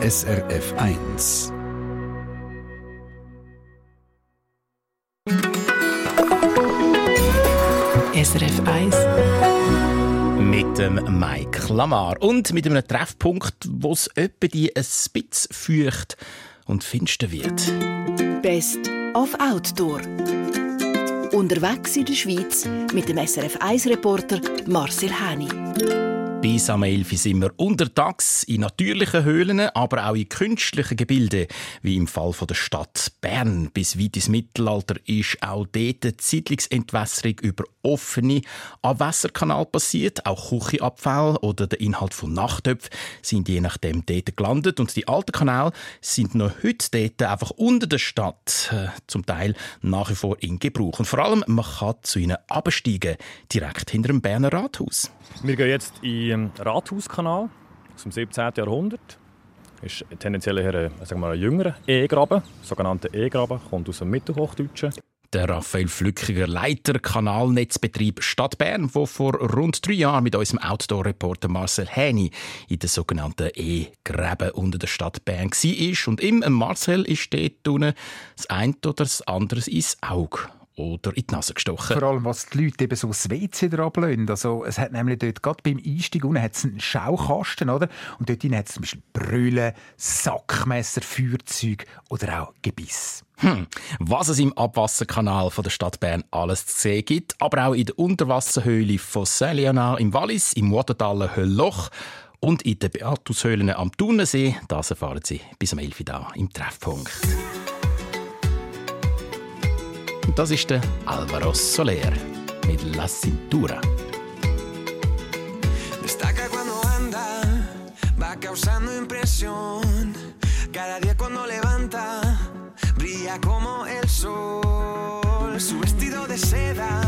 SRF 1. SRF 1 mit dem Mike Lamar und mit einem Treffpunkt, wo es etwa die ein bisschen feucht und finster wird. Best of Outdoor. Unterwegs in der Schweiz mit dem SRF 1-Reporter Marcel Häni. Bis am 11 sind wir untertags in natürlichen Höhlen, aber auch in künstlichen Gebilden, wie im Fall der Stadt Bern. Bis weit ins Mittelalter ist auch dort die Siedlungsentwässerung über offene Abwässerkanal passiert. Auch Küchenabfall oder der Inhalt von Nachtöpfen sind je nachdem dort gelandet. Und die alten Kanäle sind noch heute dort einfach unter der Stadt, äh, zum Teil nach wie vor in Gebrauch. Und vor allem, man kann zu ihnen absteigen, direkt hinter dem Berner Rathaus. Wir gehen jetzt in den Rathauskanal aus dem 17. Jahrhundert. Das ist tendenziell eher ein, ein jüngerer E-Graben, sogenannter E-Graben, kommt aus dem Mittelhochdeutschen. Der Raphael Flückiger, Leiter Kanalnetzbetrieb Stadt Bern, der vor rund drei Jahren mit unserem Outdoor-Reporter Marcel Häni in der sogenannten E-Gräben unter der Stadt Bern war. Und ihm, Marcel, ist dort das eine oder das andere ins Auge oder in die Nase gestochen. Vor allem, was die Leute eben so das WC drablösen. Also, es hat nämlich dort, gerade beim Einstieg unten, hat's einen Schaukasten, oder? Und dort hat es zum Beispiel Brüllen, Sackmesser, Feuerzeug oder auch Gebiss. Hm. Was es im Abwasserkanal von der Stadt Bern alles zu sehen gibt, aber auch in der Unterwasserhöhle von Saint-Léonard im Wallis, im Watertaler Höllloch und in den Beatushöhlen am Thunersee, das erfahren Sie bis am 11. Uhr im Treffpunkt. Das ist der Alvaro Soler mit La Cintura. Destaca cuando anda, va causando impresión. Cada día cuando levanta, brilla como el sol. Su vestido de seda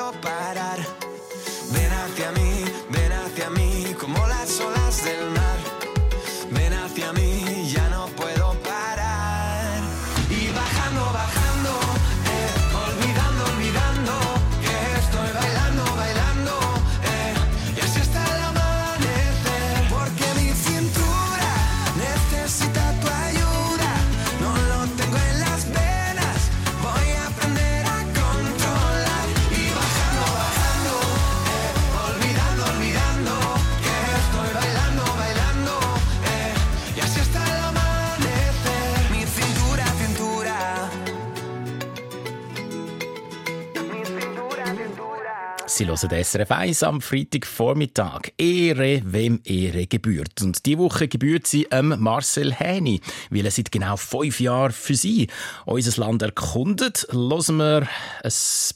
hören SRF 1 am Freitagvormittag. Ehre, wem Ehre gebührt. Und diese Woche gebührt sie ähm, Marcel Häni, weil er seit genau fünf Jahren für sie unser Land erkundet. Hören wir ein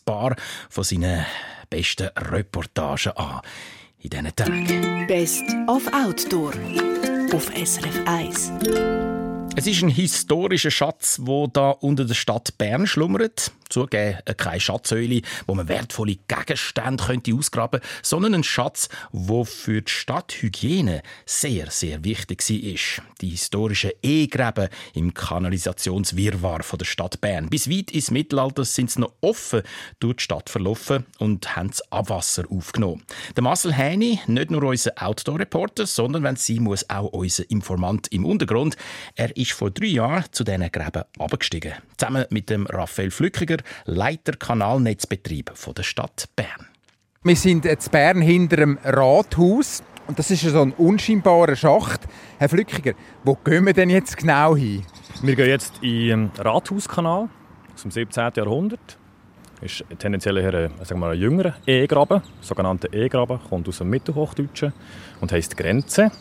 paar von seinen besten Reportagen an in diesen Tagen. Best of Outdoor auf SRF 1. Es ist ein historischer Schatz, wo da unter der Stadt Bern schlummert. Zugegeben, äh, keine Schatzhöhle, wo man wertvolle Gegenstände könnte ausgraben könnte, sondern ein Schatz, wo für die Stadthygiene sehr, sehr wichtig war. Die historischen E-Gräben im Kanalisationswirrwarr der Stadt Bern. Bis weit ins Mittelalter sind sie noch offen durch die Stadt verlaufen und haben das Abwasser aufgenommen. Der Marcel Häni, nicht nur unser Outdoor-Reporter, sondern wenn sie muss auch unser Informant im Untergrund. Er ist vor drei Jahren zu diesen Gräben abgestiegen. Zusammen mit dem Raphael Flückiger, Leiter Kanalnetzbetrieb von der Stadt Bern. Wir sind jetzt Bern hinter dem Rathaus. Und das ist so ein unscheinbarer Schacht. Herr Flückiger, wo gehen wir denn jetzt genau hin? Wir gehen jetzt in den Rathauskanal aus dem 17. Jahrhundert. Ist tendenziell eher ein, sagen wir ein jüngerer E-Graben, sogenannter E-Graben, kommt aus dem Mittelhochdeutschen und heisst Grenze.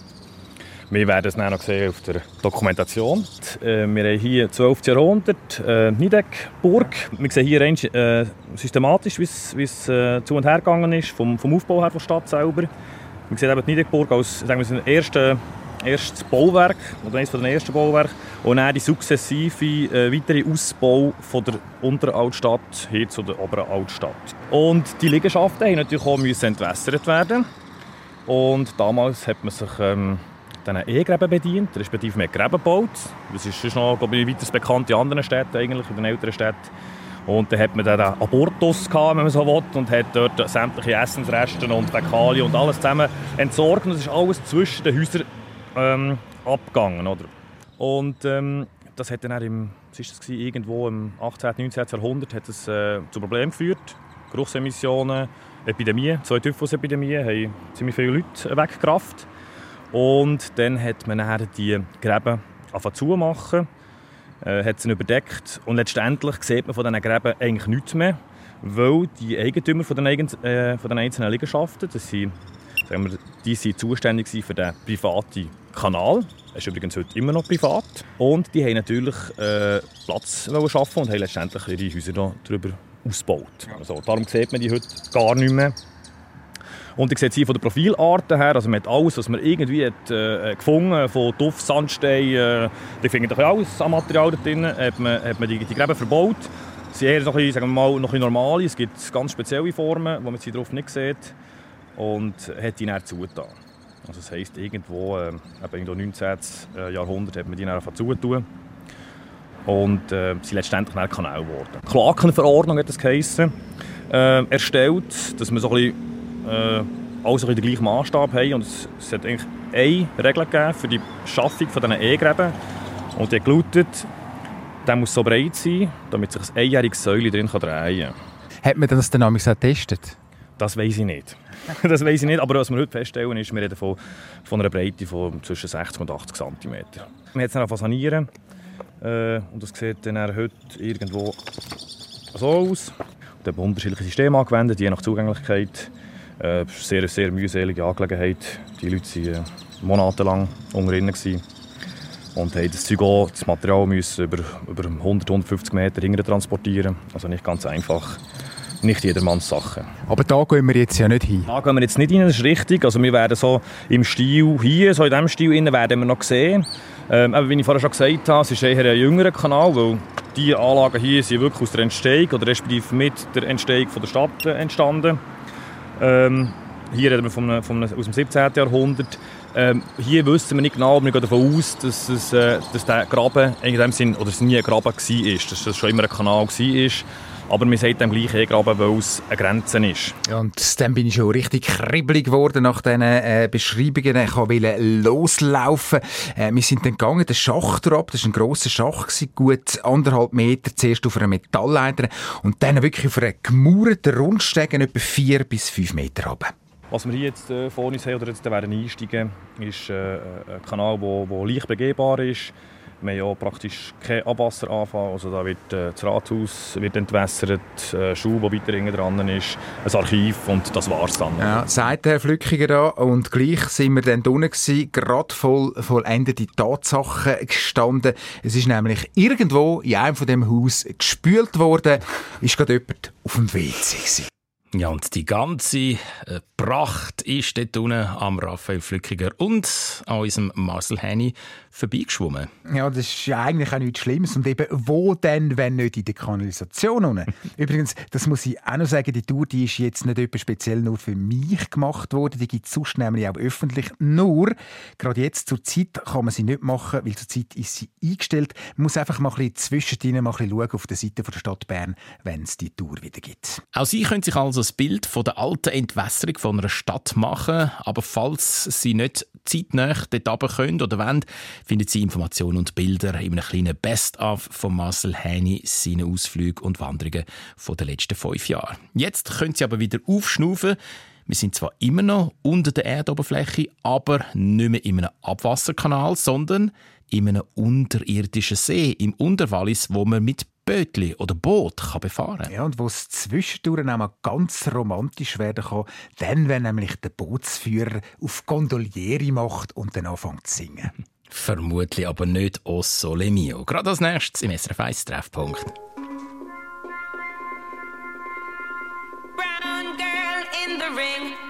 Wir werden es noch sehen auf der Dokumentation. Äh, Wir haben hier 12. Jahrhundert, äh, Niedeckburg. Wir sehen hier äh, systematisch, wie es- äh, zu und her gegangen ist, vom, vom Aufbau her der Stadt selber. Wir sehen eben die Niedeckburg als sagen wir, erste, erstes Bauwerk, oder eines der ersten Bauwerke. Und dann die sukzessive äh, weitere Ausbau von der unteren Altstadt hin zu der oberen Altstadt. Und die Liegenschaften haben natürlich auch entwässert werden. Und damals hat man sich ähm, diesen E-Gräben bedient, respektive mehr Gräben gebaut. Das ist noch glaube ich, weiter bekannt in anderen Städten, eigentlich, in den älteren Städten. Und dann hat man dann den Abortus gehabt, wenn man so will, und hat dort sämtliche Essensreste und Fäkalien und alles zusammen entsorgt. Und das ist alles zwischen den Häusern ähm, abgegangen. Oder? Und ähm, das hat dann im, ist das gewesen, irgendwo im 18. 19. Jahrhundert hat es, äh, zu Problemen geführt. Geruchsemissionen, Epidemie, zwei Typhusepidemien haben ziemlich viele Leute weggerafft. Und dann hat man dann die Gräben angefangen zu machen, äh, hat sie überdeckt und letztendlich sieht man von diesen Gräben eigentlich nichts mehr, weil die Eigentümer von den, äh, von den einzelnen Liegenschaften, das sind, sagen wir, die sind zuständig für den privaten Kanal. Er ist übrigens heute immer noch privat. Und die haben natürlich äh, Platz schaffen und haben letztendlich ihre Häuser darüber ausgebaut. Also, darum sieht man die heute gar nicht mehr. Und ich sehe hier von der Profilarten her, also man hat alles, was man irgendwie hat, äh, gefunden von Tuff, Sandstein, äh, ich finde doch alles an Material da drin, hat man, hat man die, die Gräben verbaut. Sie sind eher so ein bisschen, sagen wir mal, noch ein normale, es gibt ganz spezielle Formen, die man hier drauf nicht sieht und hat die dann zugetan. Also das heisst, irgendwo, äh, im 19. Jahrhundert hat man die dann zutun und äh, sind letztendlich dann Kanal geworden. Klakenverordnung hat das geheissen, äh, erstellt, dass man so ein bisschen äh, alle so ein bisschen den gleichen Maßstab haben. Und es, es hat eigentlich eine Regel gegeben für die Schaffung von diesen E-Gräben. Und die hat gelautet, der muss so breit sein, damit sich ein einjähriges Säule drin drehen kann. Hat man das dann auch getestet? Das weiß ich nicht. das weiß ich nicht, aber was wir heute feststellen ist, wir reden von, von einer Breite von zwischen 60 und 80 cm. Wir haben angefangen zu sanieren äh, und das sieht dann heute irgendwo so aus. Und haben unterschiedliche Systeme angewendet, je nach Zugänglichkeit. Äh, sehr, sehr mühselige Angelegenheit. Die Leute waren äh, monatelang unter ihnen. Und haben das Zeug auch, das Material müssen über, über 100, 150 Meter hinterher transportieren. Also nicht ganz einfach. Nicht jedermanns Sache. Aber da gehen wir jetzt ja nicht hin. Da gehen wir jetzt nicht rein, das ist richtig. Also wir werden so im Stil hier, so in diesem Stil innen, werden wir noch sehen. Ähm, aber wie ich vorher schon gesagt habe, es ist eher ein jüngerer Kanal, weil die Anlagen hier sind wirklich aus der Entstehung oder respektive mit der Entstehung von der Stadt entstanden. Ähm, hier reden wir von einem, aus dem 17. Jahrhundert. Ähm, hier wissen wir nicht genau, aber wir gehen davon aus, dass, es, äh, dass der Graben in dem Sinn, oder es nie ein Graben war, dass es schon immer ein Kanal war. Aber wir sagen dem gleich E-Graben, weil es eine Grenze ist. Ja, und dann bin ich schon richtig kribbelig geworden nach diesen äh, Beschreibungen. Ich wollte loslaufen. Äh, wir sind dann gegangen, den Schacht ab. Das war ein grosser Schacht, gewesen, gut anderthalb Meter. Zuerst auf einer Metallleiter und dann wirklich auf einer gemauerten Rundstege etwa vier bis fünf Meter runter. Was wir hier jetzt äh, vor uns haben, oder jetzt werden einsteigen, ist äh, ein Kanal, der leicht begehbar ist. Wir haben ja praktisch kein Abwasseranfall. Also da wird äh, das Rathaus wird entwässert, äh, Schule, die weiter hinten dran ist, ein Archiv und das war es dann. Ja, sagt Herr Flückiger da. Und gleich sind wir dann unten gewesen, gerade voll vollendete Tatsachen gestanden. Es ist nämlich irgendwo in einem von dem Haus gespült worden, ist gerade jemand auf dem WC gewesen. Ja, und die ganze äh, Pracht ist dort unten am Raphael Flückiger und an unserem Marcel Henny vorbeigeschwommen. Ja, das ist eigentlich auch nichts Schlimmes. Und eben, wo denn, wenn nicht in der Kanalisation unten? Übrigens, das muss ich auch noch sagen, die Tour die ist jetzt nicht etwa speziell nur für mich gemacht worden. Die gibt es sonst nämlich auch öffentlich. Nur, gerade jetzt zur Zeit kann man sie nicht machen, weil zur Zeit ist sie eingestellt. Man muss einfach mal ein bisschen zwischendrin mal ein bisschen schauen auf der Seite der Stadt Bern, wenn es die Tour wieder gibt. Auch Sie können sich also das Bild von der alten Entwässerung von einer Stadt machen, aber falls Sie nicht zeitnah dort runter können oder wollen, finden Sie Informationen und Bilder in einem kleinen Best-of von Marcel Häni, seinen Ausflügen und Wanderungen von den letzten fünf Jahren. Jetzt können Sie aber wieder aufschnaufen. Wir sind zwar immer noch unter der Erdoberfläche, aber nicht mehr in einem Abwasserkanal, sondern in einem unterirdischen See im Unterwallis, wo man mit Bötli oder Boot kann befahren kann. Ja, und wo es zwischendurch auch mal ganz romantisch werden kann, dann, wenn nämlich der Bootsführer auf Gondolieri macht und dann anfängt zu singen. Vermutlich aber nicht «O Sole Mio». Gerade als nächstes im SRF 1 Treffpunkt. brown girl in the ring.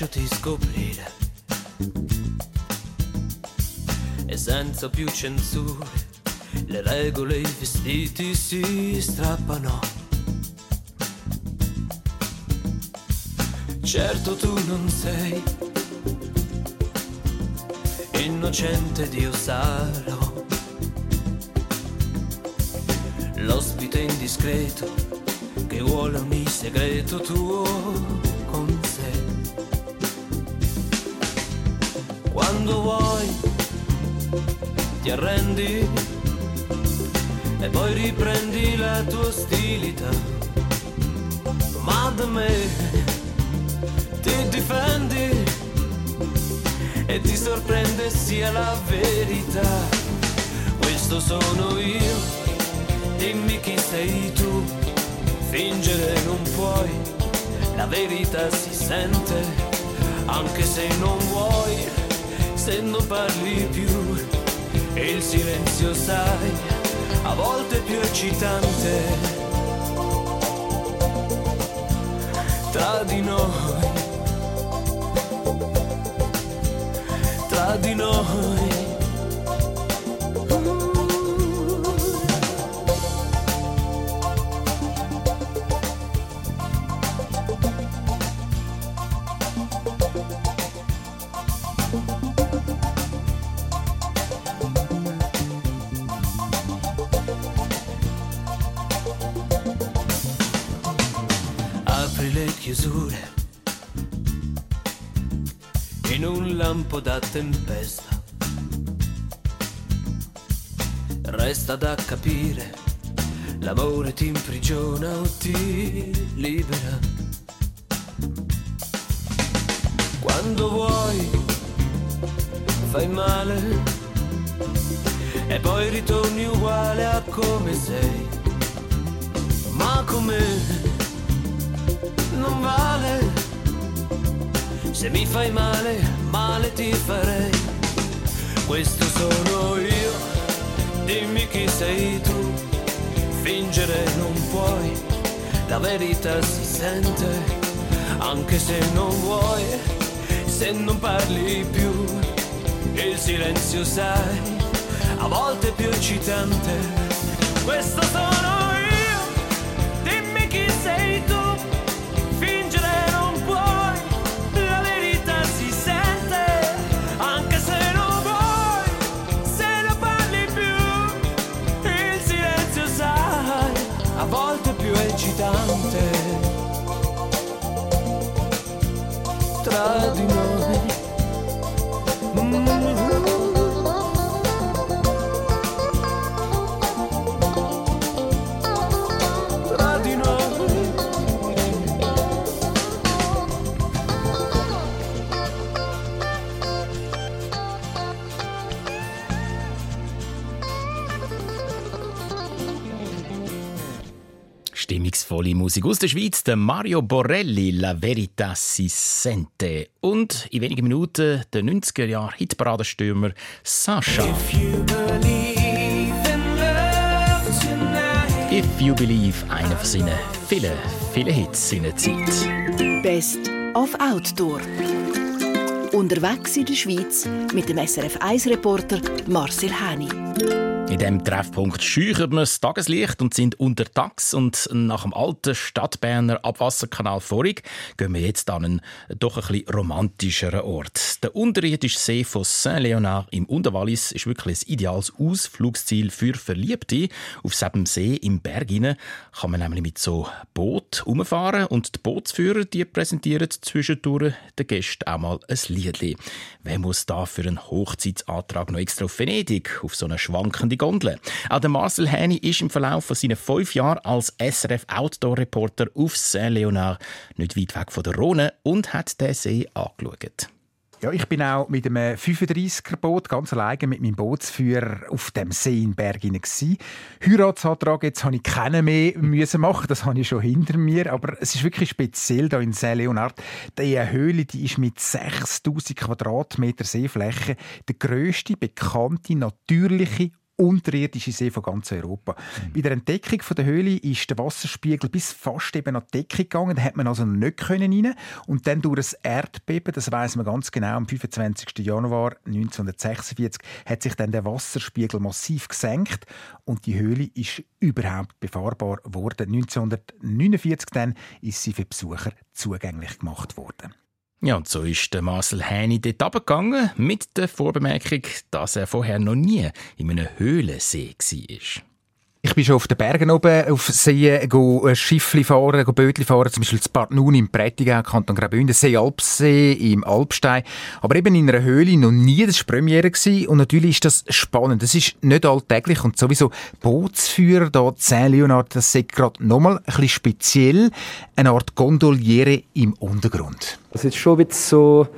Lasciati scoprire. E senza più censure, le regole e i vestiti si strappano. Certo tu non sei innocente Dio sarò L'ospite indiscreto che vuole ogni segreto tuo con Quando vuoi ti arrendi e poi riprendi la tua ostilità ma da me ti difendi e ti sorprende sia la verità. Questo sono io, dimmi chi sei tu, fingere non puoi, la verità si sente, anche se non vuoi, se non parli più, e il silenzio sai, a volte più eccitante. Tra di noi tra di noi. Resta da capire, l'amore ti imprigiona o ti libera. Quando vuoi, fai male e poi ritorni uguale a come sei. Ma come non vale se mi fai male, male ti farei. Questo sono io, dimmi chi sei tu. Fingere non puoi, la verità si sente, anche se non vuoi, se non parli più. Il silenzio sai, a volte è più eccitante. Questo sono io, dimmi chi sei tu. Adina Stimmungsvolle Musik aus der Schweiz, der Mario Borelli, La Verità si sente. Und in wenigen Minuten der 90er Jahre Hitparadenstürmer Sascha. If you believe in love tonight. If You Believe, einer von seinen vielen, vielen Hits in der Zeit. Best of Outdoor. Unterwegs in der Schweiz mit dem SRF 1-Reporter Marcel Häni. In diesem Treffpunkt scheuchen wir das Tageslicht und sind untertags. Und nach dem alten Stadtberner Abwasserkanal vorig gehen wir jetzt an einen doch ein bisschen romantischeren Ort. Der unterirdische See von Saint-Léonard im Unterwallis ist wirklich ein ideales Ausflugsziel für Verliebte. Auf diesem See im Berg hinein kann man nämlich mit so Boot rumfahren und die Bootsführer die präsentieren zwischendurch den Gästen auch mal ein Liedli. Wer muss da für einen Hochzeitsantrag noch extra auf Venedig auf so eine schwankende Gondel? Auch der Marcel Häni ist im Verlauf von seinen fünf Jahren als SRF Outdoor Reporter auf Saint-Léonard nicht weit weg von der Rhone und hat den See angeschaut. Ja, ich bin auch mit einem 35er-Boot ganz alleine mit meinem Bootsführer auf dem See in Berg gsi. Heiratsantrag jetzt habe ich keinen mehr müssen machen, das habe ich schon hinter mir, aber es ist wirklich speziell da in Saint Leonard. Die Höhle, die ist mit 6000 Quadratmeter Seefläche der grösste bekannte natürliche unterirdische See von ganz Europa. Bei der Entdeckung von der Höhle ist der Wasserspiegel bis fast eben an die Decke gegangen. Da hat man also noch nicht können rein. Und dann durch das Erdbeben, das weiß man ganz genau, am 25. Januar 1946 hat sich dann der Wasserspiegel massiv gesenkt und die Höhle ist überhaupt befahrbar geworden. 1949 dann ist sie für Besucher zugänglich gemacht worden. Ja, und so ist der Marcel Häni dort runtergegangen, mit der Vorbemerkung, dass er vorher noch nie in einem Höhlensee war. Ich bin schon auf den Bergen oben auf See go äh, Schiffli fahren, go Bötli fahren, zum Beispiel in Bad Nun im Prättigau, Kanton Graubünden, See Alpsee im Alpstein. Aber eben in einer Höhle noch nie, das war Premiere gewesen. Und natürlich ist das spannend. Das ist nicht alltäglich und sowieso Bootsführer da, Saint Leonard, das ist gerade nochmal ein bisschen speziell. Eine Art Gondoliere im Untergrund. Es ist schon bisschen so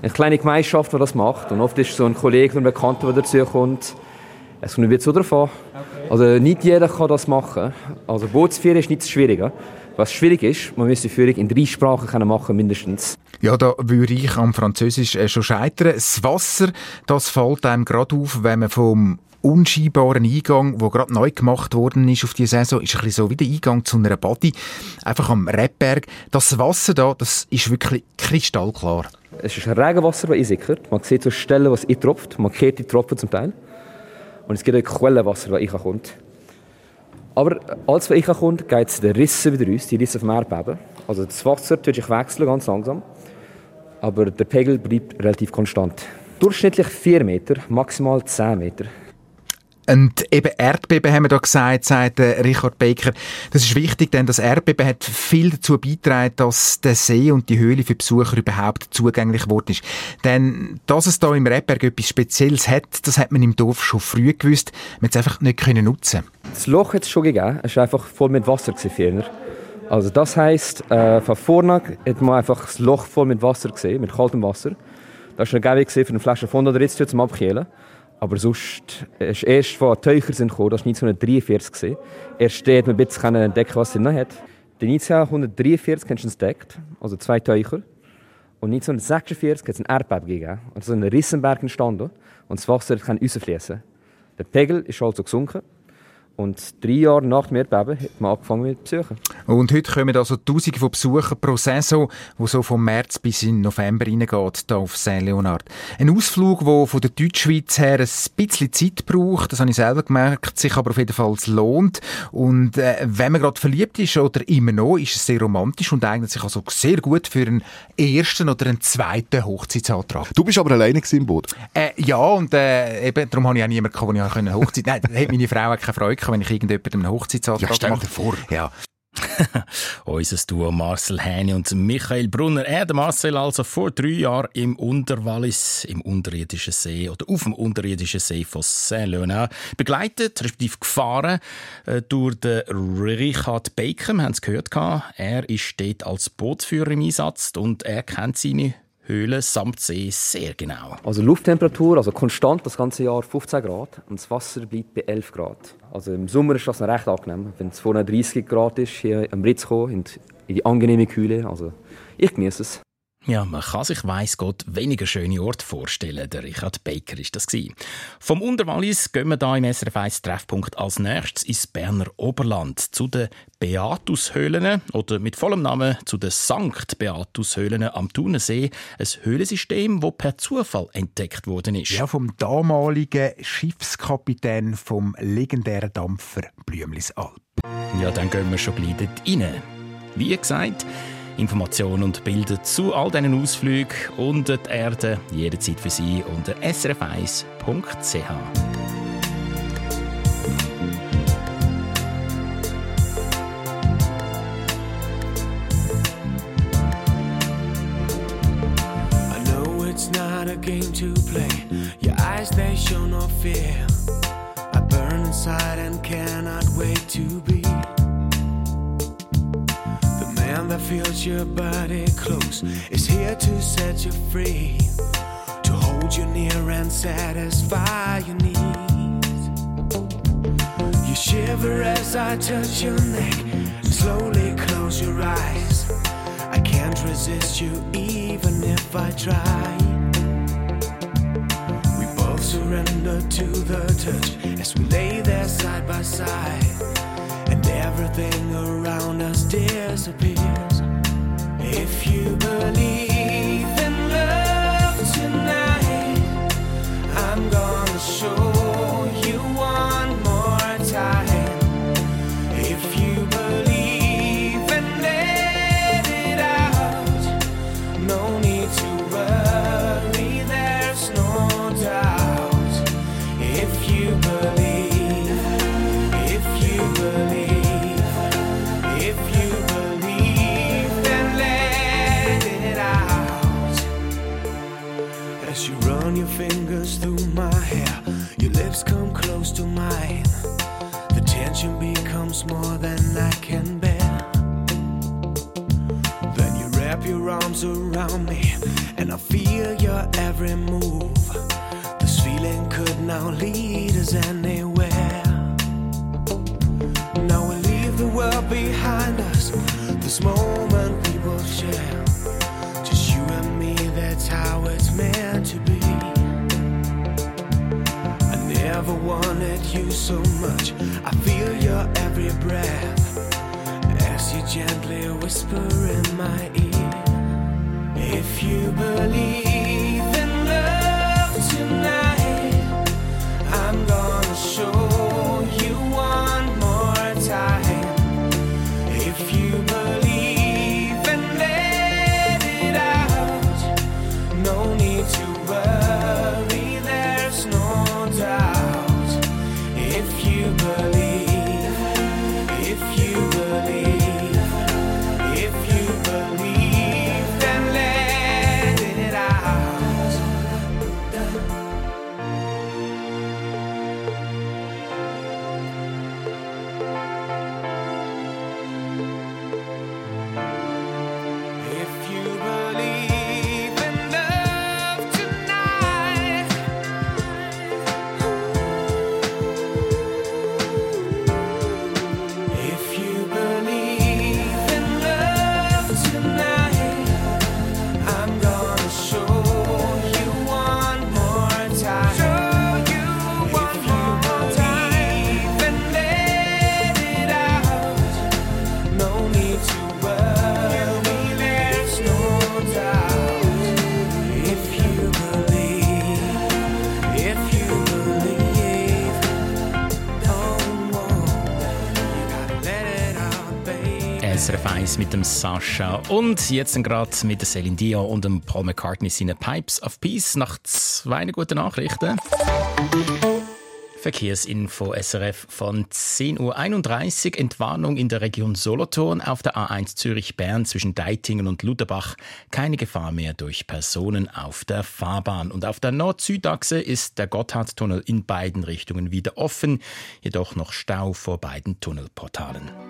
eine kleine Gemeinschaft, die das macht. Und oft ist so ein Kollege oder ein Bekannter, der dazu kommt. Es kommt jetzt so drauf an. Also nicht jeder kann das machen. Also Bootsführen ist nicht das Schwierige. Was schwierig ist, man müsste die Führung in drei Sprachen können machen mindestens. Ja, da würde ich am Französisch äh, schon scheitern. Das Wasser, das fällt einem gerade auf, wenn man vom unscheinbaren Eingang, der gerade neu gemacht worden ist auf die Saison, ist ein bisschen so wie der Eingang zu einer Body, einfach am Rebberg. Das Wasser da, das ist wirklich kristallklar. Es ist Regenwasser, das einsickert. Man sieht so Stellen, was eintropft. Man kennt die Tropfen zum Teil. Und es gibt auch Quellenwasser, das reinkommt. Aber als es reinkommt, geht es den Rissen wieder raus, die Risse vom Erdbeben. Also das Wasser tut sich wechseln, ganz langsam. Aber der Pegel bleibt relativ konstant. Durchschnittlich 4 Meter, maximal 10 Meter. Und eben Erdbeben haben wir da gesagt, sagt Richard Baker. Das ist wichtig, denn das Erdbeben hat viel dazu beigetragen, dass der See und die Höhle für Besucher überhaupt zugänglich geworden ist. Denn dass es da im Rebberg etwas Spezielles hat, das hat man im Dorf schon früh gewusst. Man hat es einfach nicht können nutzen. Das Loch hat es schon gegeben, es war einfach voll mit Wasser gewesen. Also das heisst, äh, von vorne hat man einfach das Loch voll mit Wasser gesehen, mit kaltem Wasser. Das war eine Gäbe für eine Flasche oder jetzt zum Abkühlen. Aber sonst ist erst von Teucher sind gekommen, das war 1943 gewesen. Erst dort man ein bisschen entdecken, was er noch hat. Den 1943 hast du es entdeckt, also zwei Teucher. Und 1946 hat es ein Erdbeben gegeben, also ein Rissenberg entstanden und das Wasser kann rausfließen. Der Pegel ist also gesunken und drei Jahre nach dem Erdbeben hat man angefangen mit Besuchen. Und heute kommen also Tausende von Besuchern pro Saison, wo so vom März bis in November reingeht, hier auf Saint Leonard. Ein Ausflug, der von der Deutschschweiz her ein bisschen Zeit braucht, das habe ich selber gemerkt, sich aber auf jeden Fall lohnt. Und äh, wenn man gerade verliebt ist oder immer noch, ist es sehr romantisch und eignet sich also sehr gut für einen ersten oder einen zweiten Hochzeitsantrag. Du bist aber alleine im Boot. Äh, ja, und äh, eben, darum habe ich auch niemanden wo ich Hochzeit... Nein, da hat meine Frau auch keine Freude gehabt, wenn ich irgendjemandem einen Hochzeitsantrag Ja, stell dir vor. Ja. Unser Duo Marcel Häni und Michael Brunner. Er, der Marcel, also vor drei Jahren im Unterwallis, im unterirdischen See oder auf dem unterirdischen See von Saint-Léonard, begleitet, respektive gefahren äh, durch den Richard. Wir haben es gehört. Er ist dort als Bootsführer im Einsatz und er kennt seine Höhle samt See sehr genau. Also Lufttemperatur, also konstant das ganze Jahr 15 Grad und das Wasser bleibt bei 11 Grad. Also im Sommer ist das noch recht angenehm, wenn es vorne 30 Grad ist, hier am Ritz die, in die angenehme Kühle. Also ich genieße es. Ja, man kann sich, weiss Gott, weniger schöne Orte vorstellen. Der Richard Baker ist das. Vom Unterwallis gehen wir da im SRF 1 Treffpunkt als nächstes ins Berner Oberland zu den Beatushöhlen oder mit vollem Namen zu den Sankt Beatushöhlen am Thunersee. Ein Höhlensystem, das per Zufall entdeckt worden ist. Ja, vom damaligen Schiffskapitän vom legendären Dampfer Blümlisalp. Ja, dann gehen wir schon gleich dort rein. Wie gesagt, Informationen und Bilder zu all diesen Ausflügen unter die Erde jederzeit für Sie unter srf1.ch. I know it's not a game to play. Your eyes, they show no fear. I burn inside and cannot your body close. Is here to set you free, to hold you near and satisfy your needs. You shiver as I touch your neck. Slowly close your eyes. I can't resist you even if I try. We both surrender to the touch as we lay there side by side, and everything around us disappears. If you believe close to mine. The tension becomes more than I can bear. Then you wrap your arms around me, and I feel your every move. This feeling could now lead us anywhere. Now we leave the world behind us. This moment gently whisper in my ear. If you believe Sascha und jetzt gerade mit Celine Dion und dem Paul McCartney seine Pipes of Peace nach zwei guten Nachrichten. Verkehrsinfo SRF von 10.31 Uhr. Entwarnung in der Region Solothurn auf der A1 Zürich-Bern zwischen Deitingen und Luderbach. Keine Gefahr mehr durch Personen auf der Fahrbahn. Und auf der Nord-Süd-Achse ist der Gotthardtunnel in beiden Richtungen wieder offen, jedoch noch Stau vor beiden Tunnelportalen.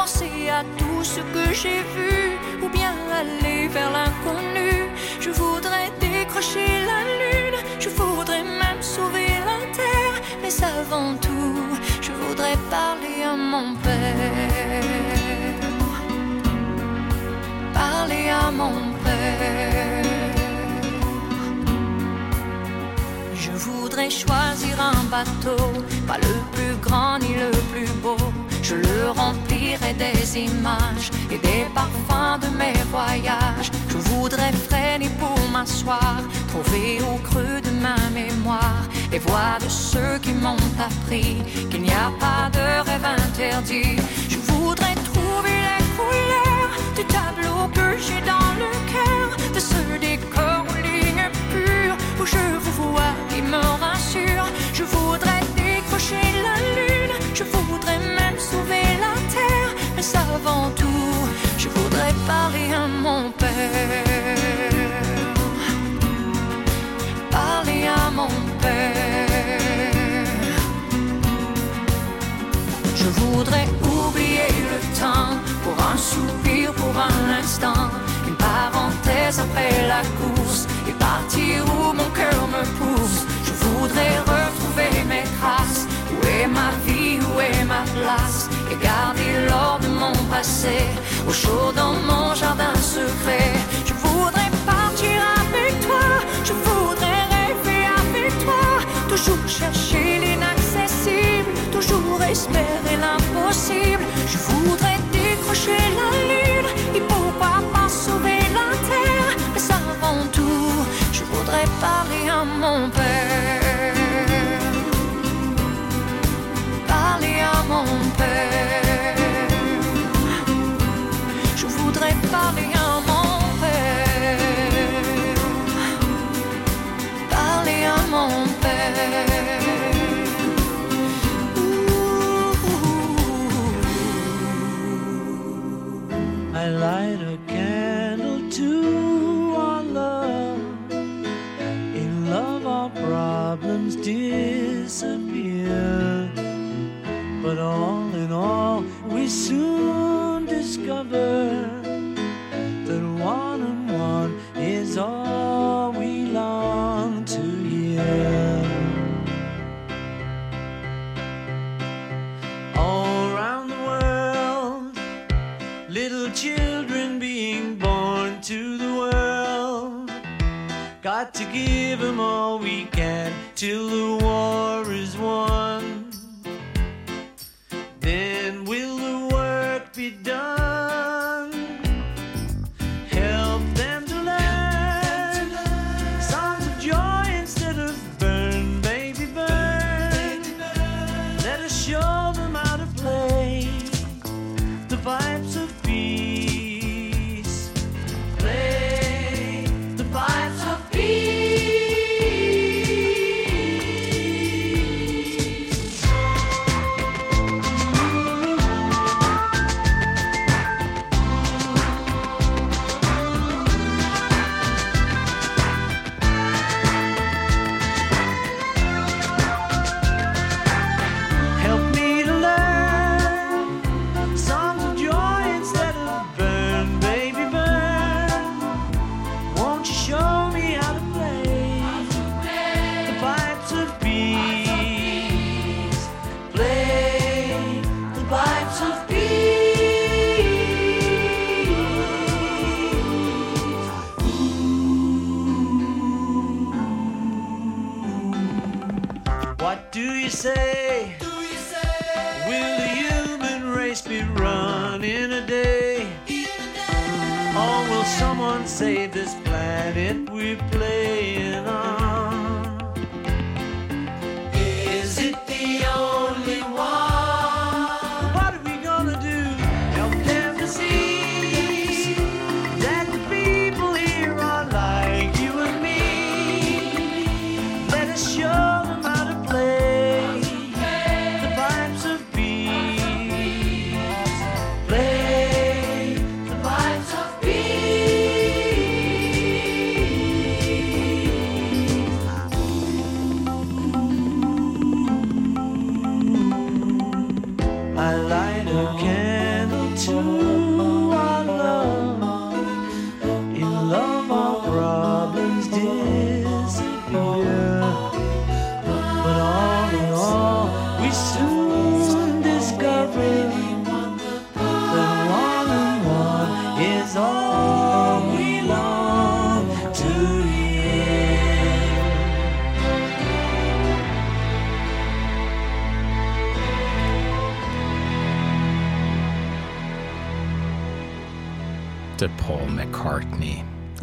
penser à tout ce que j'ai vu ou bien aller vers l'inconnu. Je voudrais décrocher la lune, je voudrais même sauver la terre, mais avant tout, je voudrais parler à mon père. Parler à mon père. Je voudrais choisir un bateau, pas le plus grand ni le plus beau. Je le remplirai des images et des parfums de mes voyages. Je voudrais freiner pour m'asseoir, trouver au creux de ma mémoire les voix de ceux qui m'ont appris qu'il n'y a pas de rêve interdit. Je voudrais trouver les couleurs du tableau que j'ai dans après la course et partir où mon cœur me pousse. Je voudrais retrouver mes traces. Où est ma vie, où est ma place? Et garder l'or de mon passé au chaud dans mon jardin secret. Je voudrais partir avec toi, je voudrais rêver avec toi, toujours chercher l'inaccessible, toujours espérer l'impossible. Je voudrais décrocher la lune voudrais parler à mon père. Parler à mon père. Je voudrais parler à mon père. Parler à mon père. Problems disappear. But all in all, we soon discover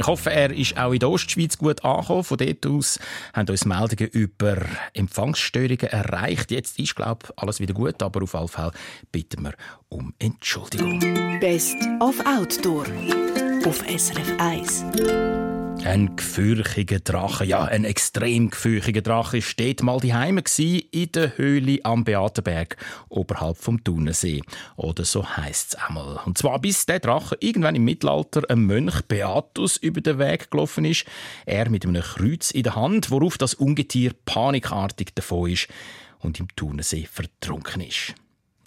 Ich hoffe, er ist auch in der Ostschweiz gut angekommen. Von dort aus haben uns Meldungen über Empfangsstörungen erreicht. Jetzt ist, glaube ich, alles wieder gut, aber auf jeden Fall bitten wir um Entschuldigung. Best of Outdoor auf SRF 1. Ein gefürchiger Drache, ja, ein extrem gefürchiger Drache, dort mal die Heime in der Höhle am Beatenberg oberhalb vom Thunersee. Oder so heisst es einmal. Und zwar bis der Drache irgendwann im Mittelalter ein Mönch Beatus über den Weg gelaufen ist. Er mit einem Kreuz in der Hand, worauf das Ungetier panikartig davon ist und im Thunersee vertrunken ist.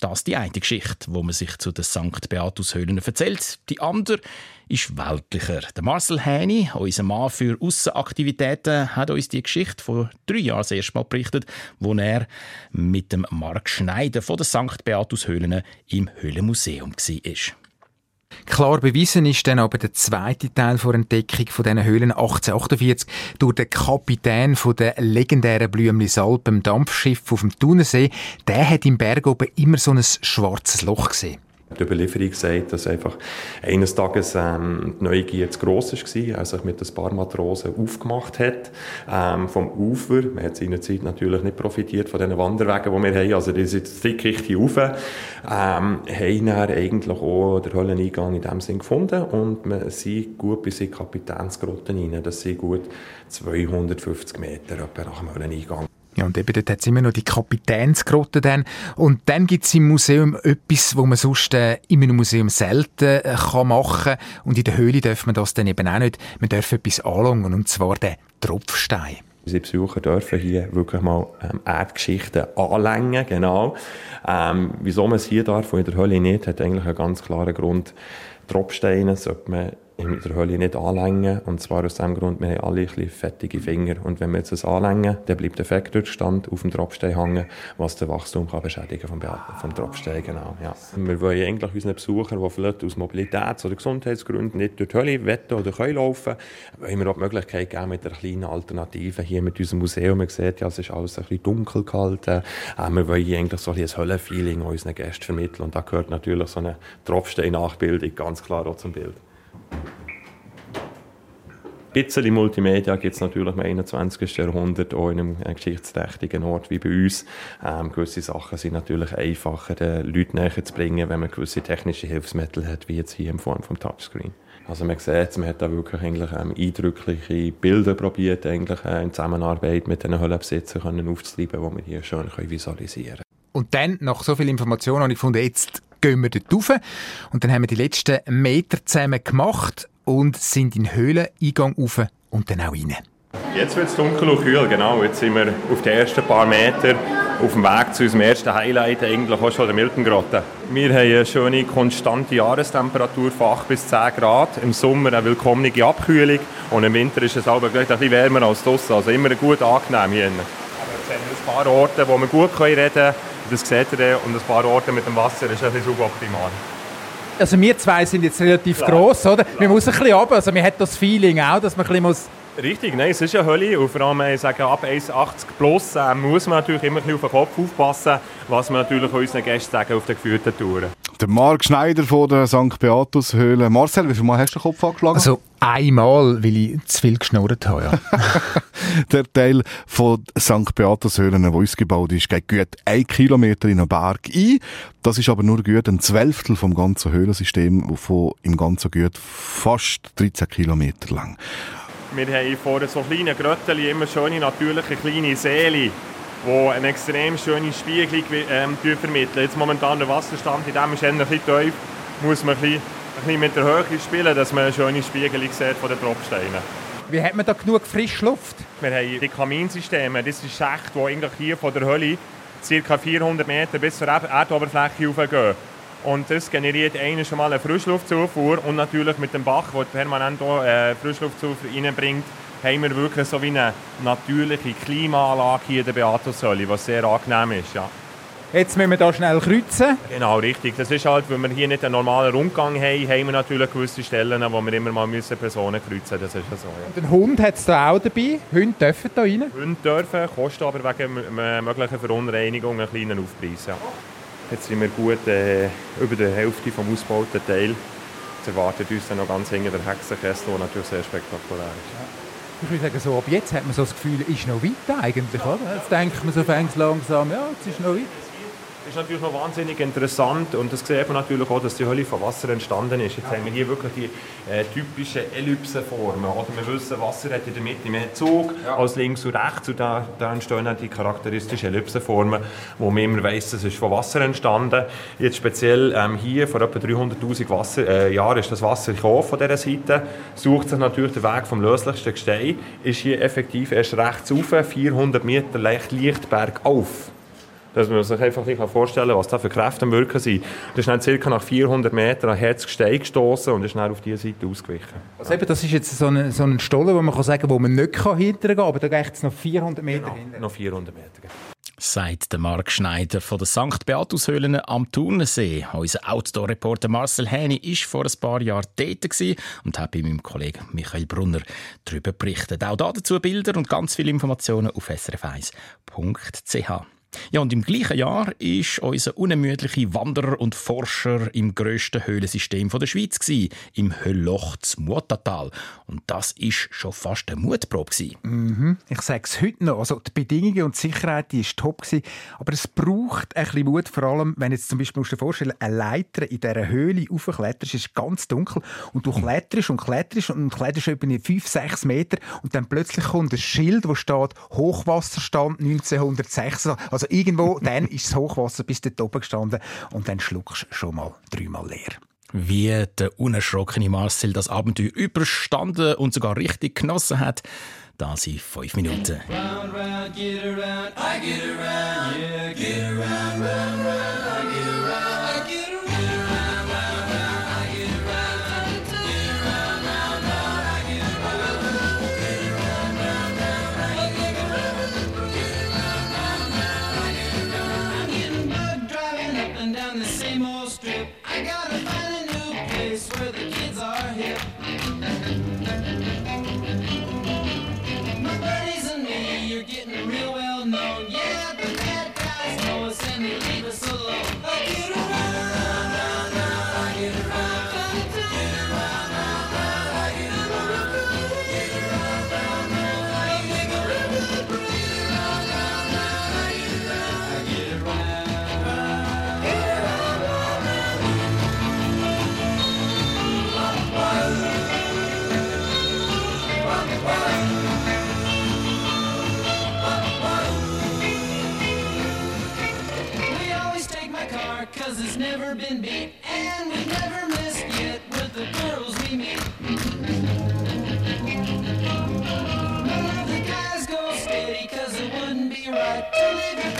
Das die eine Geschichte, wo man sich zu den St. Beatus-Höhlen erzählt. Die andere ist weltlicher. Der Marcel Häni, unser Mann für Aussenaktivitäten, hat uns die Geschichte vor drei Jahren das erste Mal berichtet, wo er mit dem Mark Schneider von den St. Beatus-Höhlen im Höhlenmuseum war. Klar bewiesen ist dann aber der zweite Teil der Entdeckung von diesen Höhlen 1848 durch den Kapitän von der legendären Blümli-Salp, dem Dampfschiff auf dem Thunersee. Der hat im Berg oben immer so ein schwarzes Loch gesehen. Die Überlieferung sagt, dass einfach eines Tages ähm, die Neugier zu gross war, als sich mit ein paar Matrosen aufgemacht hat ähm, vom Ufer. Man hat seinerzeit natürlich nicht profitiert von den Wanderwegen, die wir haben, also die sind dick richtig rauf. Ähm, haben dann eigentlich auch den Höhleneingang in dem Sinn gefunden und man sind gut bis in die Kapitänsgrotte rein. Das sind gut 250 Meter etwa nach dem Höhleneingang. Ja, und eben dort hat es immer noch die Kapitänsgrotte dann. Und dann gibt es im Museum etwas, wo man sonst äh, in einem Museum selten äh, kann machen Und in der Höhle darf man das dann eben auch nicht. Man darf etwas anschauen, und zwar den Tropfstein. Unsere Besucher dürfen hier wirklich mal ähm, Erdgeschichten anlängen, genau. Ähm, wieso man es hier darf und in der Höhle nicht, hat eigentlich einen ganz klaren Grund. Tropfsteine sollte man in der Höhle nicht anlängen. Und zwar aus dem Grund, wir haben alle ein bisschen fettige Finger. Und wenn wir jetzt das anlängen, dann bleibt der Fettrückstand auf dem Tropfstein hängen, was den Wachstum kann beschädigen vom, vom Tropfstein. Genau, ja. Wir wollen eigentlich unseren Besuchern, die vielleicht aus Mobilitäts- oder Gesundheitsgründen nicht durch die Hölle wetten oder können laufen, wollen wir auch die Möglichkeit geben mit einer kleinen Alternative hier mit unserem Museum. Man sieht ja, es ist alles ein bisschen dunkel gehalten. Äh, wir wollen eigentlich so ein, ein Höllenfeeling unseren Gästen vermitteln. Und da gehört natürlich so eine Tropfstein-Nachbildung ganz klar auch zum Bild. Bisschen Multimedia gibt es natürlich im 21. Jahrhundert auch in einem geschichtsträchtigen Ort wie bei uns. Ähm, gewisse Sachen sind natürlich einfacher, den Leuten näher zu bringen, wenn man gewisse technische Hilfsmittel hat, wie jetzt hier in Form vom Touchscreen. Also man sieht, man hat da wirklich eigentlich ähm, eindrückliche Bilder probiert, eigentlich äh, in Zusammenarbeit mit den Höhlenbesitzern aufzutreiben, die wir hier schön können visualisieren können. Und dann, nach so viel Information, habe ich gefunden, jetzt gehen wir dort rauf. Und dann haben wir die letzten Meter zusammen gemacht und sind in den Höhleneingang rauf und dann auch rein. Jetzt wird es dunkel und kühl, genau. Jetzt sind wir auf den ersten paar Meter auf dem Weg zu unserem ersten Highlight, eigentlich auch schon der Miltengrotte. Wir haben eine schöne, konstante Jahrestemperatur von 8 bis 10 Grad. Im Sommer eine willkommene Abkühlung und im Winter ist es aber gleich ein bisschen wärmer als draussen. Also immer gut angenehm hier. Aber jetzt haben wir ein paar Orte, wo wir gut reden können. Das seht ihr. Und ein paar Orte mit dem Wasser ist ein bisschen suboptimal. Also wir zwei sind jetzt relativ Klar. gross, oder? Klar. Wir müssen ein bisschen runter. Also man hat das Feeling auch, dass man ein bisschen muss... Richtig, nein, es ist eine Hölle. Und vor allem, ich sage, ab 1,80 plus äh, muss man natürlich immer ein bisschen auf den Kopf aufpassen, was wir natürlich unseren Gästen sagen auf den geführten Touren. Der Marc Schneider von der St. Beatus Höhle. Marcel, wie viel Mal hast du den Kopf angeschlagen? Also einmal, weil ich zu viel geschnurrt habe, ja. der Teil von St. Beatus Höhlen, der uns gebaut ist, geht gut ein Kilometer in einen Berg ein. Das ist aber nur gut ein Zwölftel vom ganzen Höhlensystem, das von im ganzen gut fast 13 Kilometer lang. Wir haben vor so kleinen Gröttchen immer schöne, natürliche kleine Seele, die eine extrem schöne Spiegelung ähm, vermitteln. Jetzt momentan der Wasserstand in dem ist ein bisschen tief. Muss man ein bisschen, ein bisschen mit der Höhe spielen, dass man eine schöne Spiegelung sieht von den Tropfsteinen. Wie hat man da genug frische Luft? Wir haben die Kaminsysteme. Das sind Schächte, die eigentlich hier von der Höhle ca. 400 Meter bis zur Erd- Erdoberfläche hochgehen. Und das generiert einmal schon mal eine Frischluftzufuhr und natürlich mit dem Bach, der permanent auch, äh, Frischluftzufuhr reinbringt, haben wir wirklich so wie eine natürliche Klimaanlage hier in der Beatushöhle, was sehr angenehm ist. Ja. Jetzt müssen wir da schnell kreuzen. Genau, richtig. Das ist halt, wenn wir hier nicht einen normalen Rundgang haben, haben wir natürlich gewisse Stellen, wo wir immer mal müssen Personen kreuzen müssen. Das ist ja so. Ja. Den Hund hat es da auch dabei. Hunde dürfen da rein. Hunde dürfen, kosten aber wegen möglicher Verunreinigung einen kleinen Aufpreis. Ja. Jetzt sind wir gut äh, über die Hälfte vom ausgebauten Teil. Jetzt erwartet uns dann noch ganz hinten der Hexenkessel, der natürlich sehr spektakulär ist. Ich würde sagen, so ab jetzt hat man so das Gefühl, ist noch weiter eigentlich, oder? Jetzt denkt man so fängt langsam, ja, jetzt ist noch weiter. Das ist natürlich noch wahnsinnig interessant und das sieht man natürlich auch, dass die Hölle von Wasser entstanden ist. Jetzt haben wir hier wirklich die äh, typischen Ellipsenformen. Oder wir wissen, Wasser hat in der Mitte mehr Zug als links und rechts und da, da entstehen dann die charakteristischen Ellipsenformen, wo man immer weiss, das ist von Wasser entstanden. Jetzt speziell ähm, hier, vor etwa 300'000 Wasser, äh, Jahren ist das Wasser gekommen von dieser Seite, sucht sich natürlich den Weg vom löslichsten Gestein, ist hier effektiv erst rechts rauf, 400 Meter leicht, leicht bergauf. Dass man sich einfach nicht vorstellen kann, was da für Kräfte am Wirken sind. Das ist dann circa nach 400 Metern an Herzgestein gestoßen und ist dann auf diese Seite ausgewichen. Also eben, das ist jetzt so ein, so ein Stollen, wo man kann sagen kann, wo man nicht kann hintergehen kann, aber da geht es noch 400 Meter hinten. Noch 400 Meter. sagt der Marc Schneider von der St. Beatushöhlen am Thunersee. Unser Outdoor-Reporter Marcel Häni war vor ein paar Jahren dort gewesen und hat bei meinem Kollegen Michael Brunner darüber berichtet. Auch dazu Bilder und ganz viele Informationen auf srf1.ch. Ja, und im gleichen Jahr ist unser unermüdliche Wanderer und Forscher im grössten Höhlensystem der Schweiz gewesen, im Höllloch zum Mutatal. Und das ist schon fast eine Mutprobe. Mhm. Ich sage es heute noch. Also die Bedingungen und die Sicherheit ist top gewesen, aber es braucht ein bisschen Mut, vor allem wenn jetzt zum Beispiel musst du dir vorstellen, eine Leiter in dieser Höhle aufkletterst, ist ganz dunkel und du kletterst und kletterst und kletterst etwa 5, 6 Meter und dann plötzlich kommt ein Schild, wo steht Hochwasserstand 1906. Also irgendwo dann ist das Hochwasser bis dort oben gestanden und dann schluckst du schon mal dreimal leer. Wie der unerschrockene Marcel das Abenteuer überstanden und sogar richtig genossen hat, das in fünf Minuten. Round, round, get around, I get around, yeah, get take cause it's never been beat. And we've never missed yet with the girls we meet. None of the guys go steady cause it wouldn't be right To leave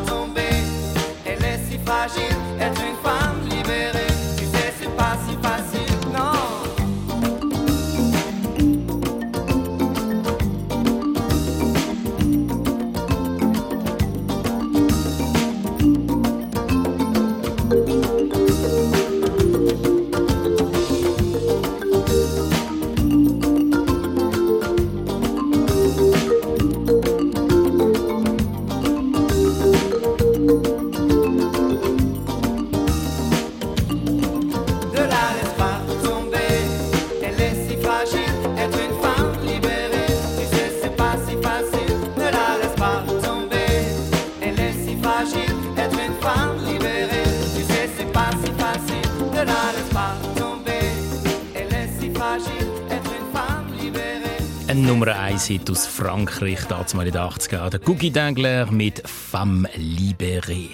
Hit aus Frankreich, damals mal in den 80er Der Gugi Dengler mit Femme Libérée.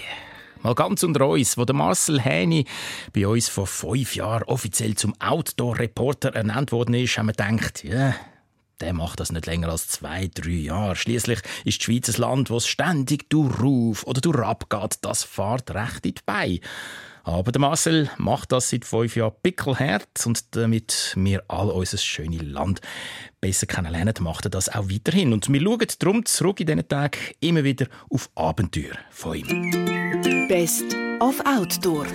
Mal ganz unter uns, wo der Marcel Häni bei uns vor fünf Jahren offiziell zum Outdoor-Reporter ernannt worden ist, haben wir gedacht, ja, der macht das nicht länger als zwei, drei Jahre. Schließlich ist die Schweiz ein Land, wo es ständig durchauf oder durchab geht. Das fährt recht in die Beine. Aber der Marcel macht das seit fünf Jahren pickelhart und damit wir all unser schönes Land besser kennenlernen, macht er das auch weiterhin. Und wir schauen darum zurück in diesen Tagen immer wieder auf Abenteuer von ihm. Best of Outdoor.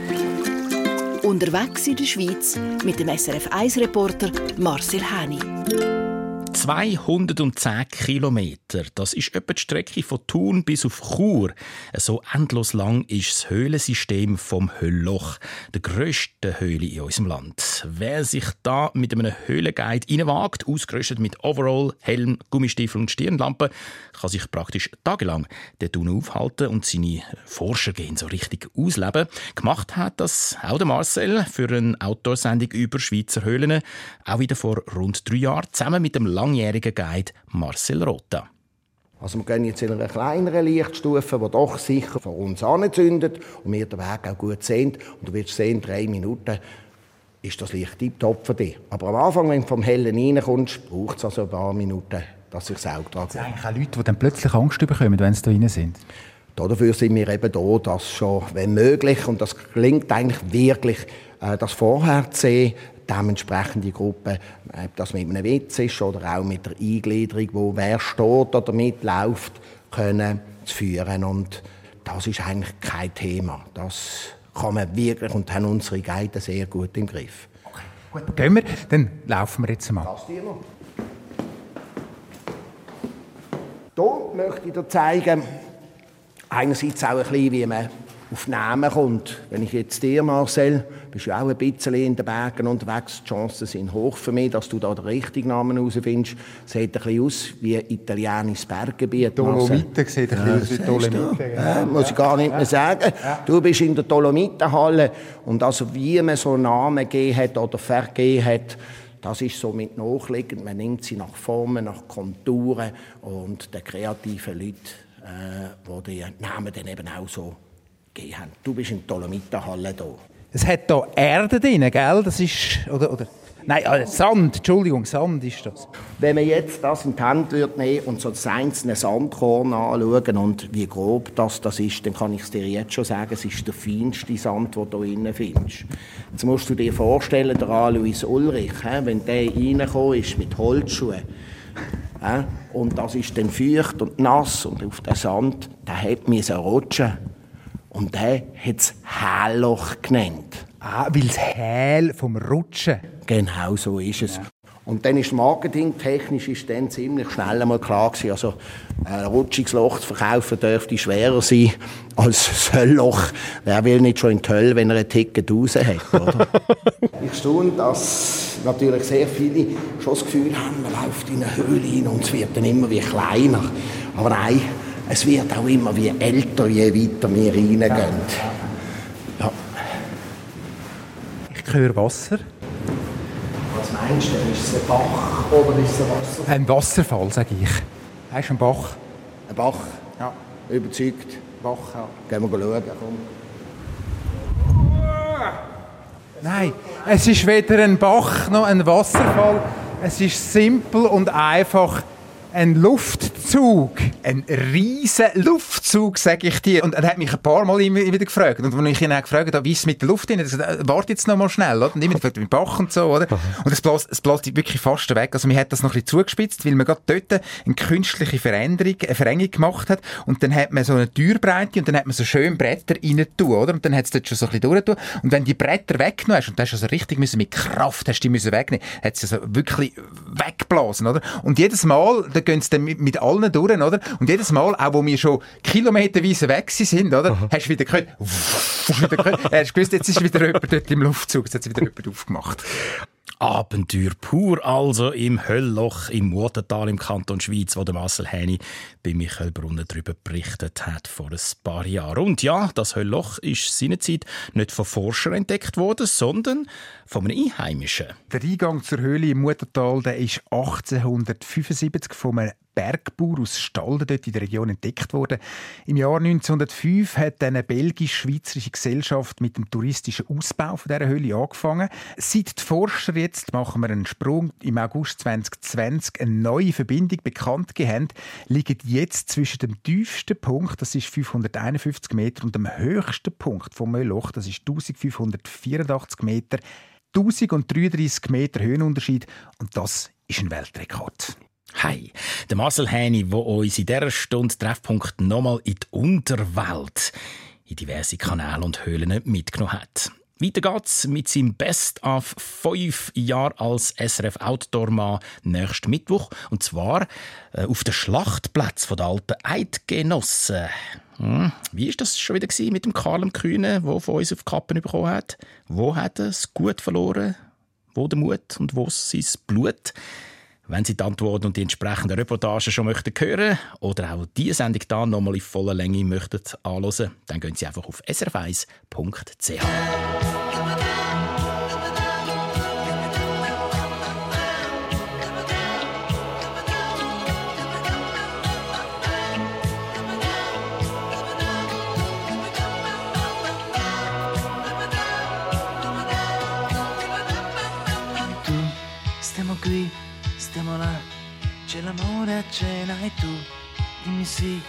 Unterwegs in der Schweiz mit dem SRF 1-Reporter Marcel Häni. 210 Kilometer. Das ist etwa die Strecke von Thun bis auf Chur. So endlos lang ist das Höhlensystem vom Höllloch, der grössten Höhle in unserem Land. Wer sich da mit einem Höhlenguide reinwagt, ausgerüstet mit Overall, Helm, Gummistiefel und Stirnlampe, kann sich praktisch tagelang dort unten aufhalten und seine Forschergehen so richtig ausleben. Gemacht hat das auch der Marcel für eine Outdoor-Sendung über Schweizer Höhlen, auch wieder vor rund drei Jahren, zusammen mit dem langjährigen Guide Marcel Rota. Also wir gehen jetzt in einer kleineren Lichtstufe, die doch sicher vor uns anzündet und wir den Weg auch gut sehen. Und du wirst sehen, in drei Minuten ist das Licht tiptop für dich. Aber am Anfang, wenn du vom Hellen reinkommst, braucht es also ein paar Minuten, dass sich das Auge dran Es sind eigentlich auch Leute, die dann plötzlich Angst bekommen, wenn sie da rein sind. Dafür sind wir eben da, das schon, wenn möglich, und das gelingt eigentlich wirklich, äh, das vorher zu sehen, dementsprechende Gruppe, ob das mit einem Witz ist oder auch mit der Eingliederung, wo wer steht oder mitläuft, können zu führen. Und das ist eigentlich kein Thema. Das kann man wirklich und haben unsere Guides sehr gut im Griff. Gut, gehen wir, dann laufen wir jetzt mal. Hier möchte ich dir zeigen, einerseits auch ein bisschen, wie man auf Namen kommt. Wenn ich jetzt dir, Marcel, bist ja auch ein bisschen in den Bergen unterwegs, die Chancen sind hoch für mich, dass du da den richtigen Namen herausfindest. Sieht ein bisschen aus wie ein italienisches Berggebiet. Marcel. Dolomiten sieht ein bisschen aus wie Dolomiten. Ja, muss ich gar nicht mehr sagen. Du bist in der Dolomitenhalle und also wie man so Namen gegeben hat oder vergeben hat, das ist so mit nachliegend. Man nimmt sie nach Formen, nach Konturen und der kreativen Leute, äh, die die Namen dann eben auch so gegeben haben. Du bist in der Dolomitenhalle da. Es hat hier Erde drin, gell? Das ist, oder, oder, nein, äh, Sand, Entschuldigung, Sand ist das. Wenn man jetzt das in die Hand würde nehmen und so das einzelne Sandkorn anschauen und wie grob das, das ist, dann kann ich es dir jetzt schon sagen, es ist der feinste Sand, den du hier innen findest. Jetzt musst du dir vorstellen, der Alois Ulrich, wenn der reingekommen ist mit Holzschuhen, und das ist dann feucht und nass und auf den Sand, der hat rutschen. Und der hat es Hählloch genannt. Ah, weil das Häl vom Rutschen. Genau so ist es. Und dann ist marketingtechnisch ist dann ziemlich schnell einmal klar gewesen, also ein Rutschungsloch zu verkaufen dürfte schwerer sein als ein Höllloch. Wer will nicht schon in die Hölle, wenn er ein Ticket raus hat, oder? ich staune, dass natürlich sehr viele schon das Gefühl haben, man läuft in eine Höhle hin und es wird dann immer wie kleiner. Aber nein, es wird auch immer wie älter, je weiter wir reingehen. Ja. ich höre Wasser. Was meinst du? Ist es ein Bach oder ist es ein Wasser? Ein Wasserfall, sage ich. Hast du einen Bach? Ein Bach? Ja. Überzeugt? Bach, ja. Gehen wir schauen, komm. Nein, es ist weder ein Bach noch ein Wasserfall. Es ist simpel und einfach ein Luftzug. Ein riesen Luftzug, sage ich dir. Und er hat mich ein paar Mal immer wieder gefragt. Und wenn ich ihn auch gefragt habe, wie ist es mit der Luft drin, er gesagt, äh, warte jetzt noch mal schnell. Oder? Und immer gefragt, mit dem Bach und so. Oder? Und es bläst, es bläst wirklich fast weg. Also man hat das noch ein bisschen zugespitzt, weil man gerade dort eine künstliche Veränderung, eine Verengung gemacht hat. Und dann hat man so eine Türbreite und dann hat man so schön Bretter rein tun, oder? Und dann hat es dort schon so ein bisschen durchgetan. Und wenn die Bretter weggenommen hast, und da hast du also richtig müssen, mit Kraft hast du die müssen wegnehmen, hat sie also wirklich weggeblasen, oder? Und jedes Mal, da gehen sie dann mit, mit allen durch, oder? Und jedes Mal, auch wo wir schon kilometerweise weg sind, oder? Hast du wieder gehört, hast du wieder gehört, hast du gewusst, jetzt ist wieder jemand dort im Luftzug, jetzt hat wieder jemand aufgemacht. Abenteuer pur, also im Höllloch im Murtental im Kanton Schweiz, wo der Marcel Häni bei Michael Brunner darüber berichtet hat vor ein paar Jahren. Und ja, das Höllloch ist seinerzeit nicht von Forschern entdeckt worden, sondern von einem Einheimischen. Der Eingang zur Höhle im Muttertal der ist 1875 von einem Bergbauer aus Stalden dort in der Region entdeckt worden. Im Jahr 1905 hat eine belgisch-schweizerische Gesellschaft mit dem touristischen Ausbau von dieser Höhle angefangen. Seit die Forscher jetzt, machen wir einen Sprung, im August 2020 eine neue Verbindung bekannt gegeben liegen jetzt zwischen dem tiefsten Punkt, das ist 551 Meter, und dem höchsten Punkt vom Möllloch, das ist 1584 Meter, 1033 Meter Höhenunterschied und das ist ein Weltrekord. Hi, der Marcel Häni, der uns in dieser Stunde Treffpunkt nochmal in die Unterwelt, in diverse Kanäle und Höhlen mitgenommen hat. Weiter geht's mit seinem Best of fünf Jahre als SRF Outdoor-Mann nächsten Mittwoch. Und zwar äh, auf den Schlachtplatz der alten Eidgenossen. Hm. Wie ist das schon wieder mit dem Karl Kühne, der von uns auf die Kappen bekommen hat? Wo hat er es gut verloren? Wo der Mut und wo sein Blut? Wenn Sie die Antworten und die entsprechenden Reportagen schon möchten hören oder auch diese Sendung da nochmal in voller Länge möchten anhören, dann gehen Sie einfach auf srf1.ch. stiamo là, c'è l'amore a cena e tu, dimmi sì,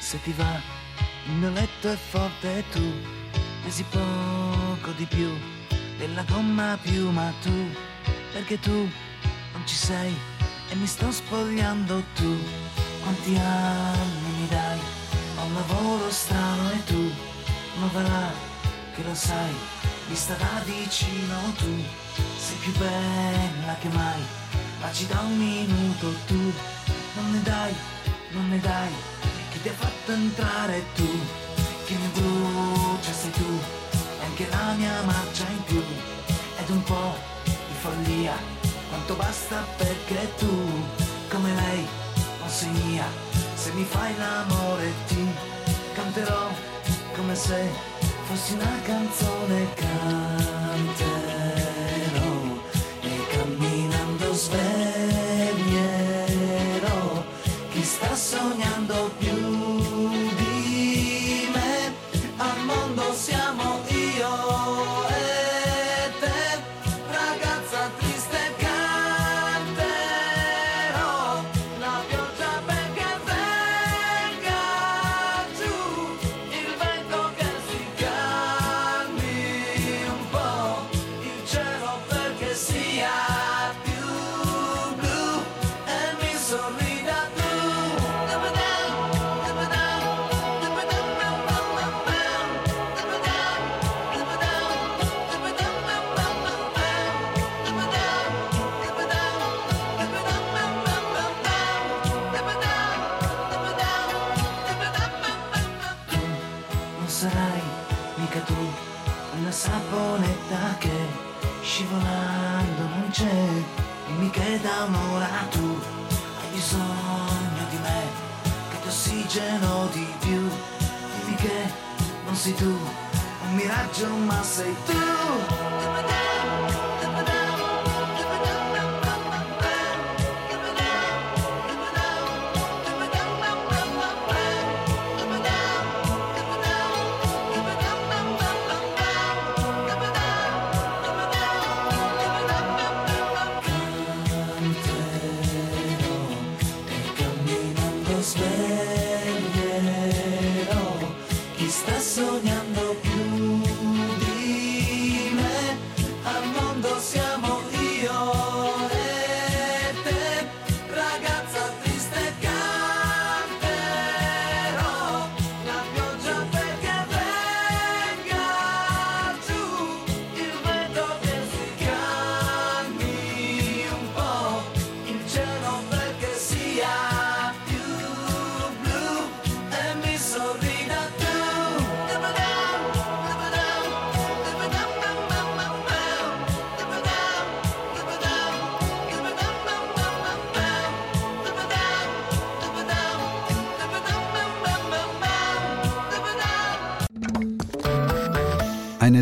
se ti va, il mio letto è forte e tu, pesi poco di più, della gomma a piuma tu, perché tu non ci sei e mi sto spogliando tu, quanti anni mi dai, ho un lavoro strano e tu, ma va là, che lo sai, vista da vicino tu, sei più bella che mai, ma ci da un minuto tu, non ne dai, non ne dai, chi ti ha fatto entrare tu, che mi brucia sei tu, e anche la mia marcia in più, ed un po' di follia, quanto basta perché tu, come lei, non sei mia, se mi fai l'amore ti canterò come se fossi una canzone canterò sognando più un'ora tu. Hai bisogno di me che ti ossigeno di più. Dimmi che non sei tu un miraggio ma sei tu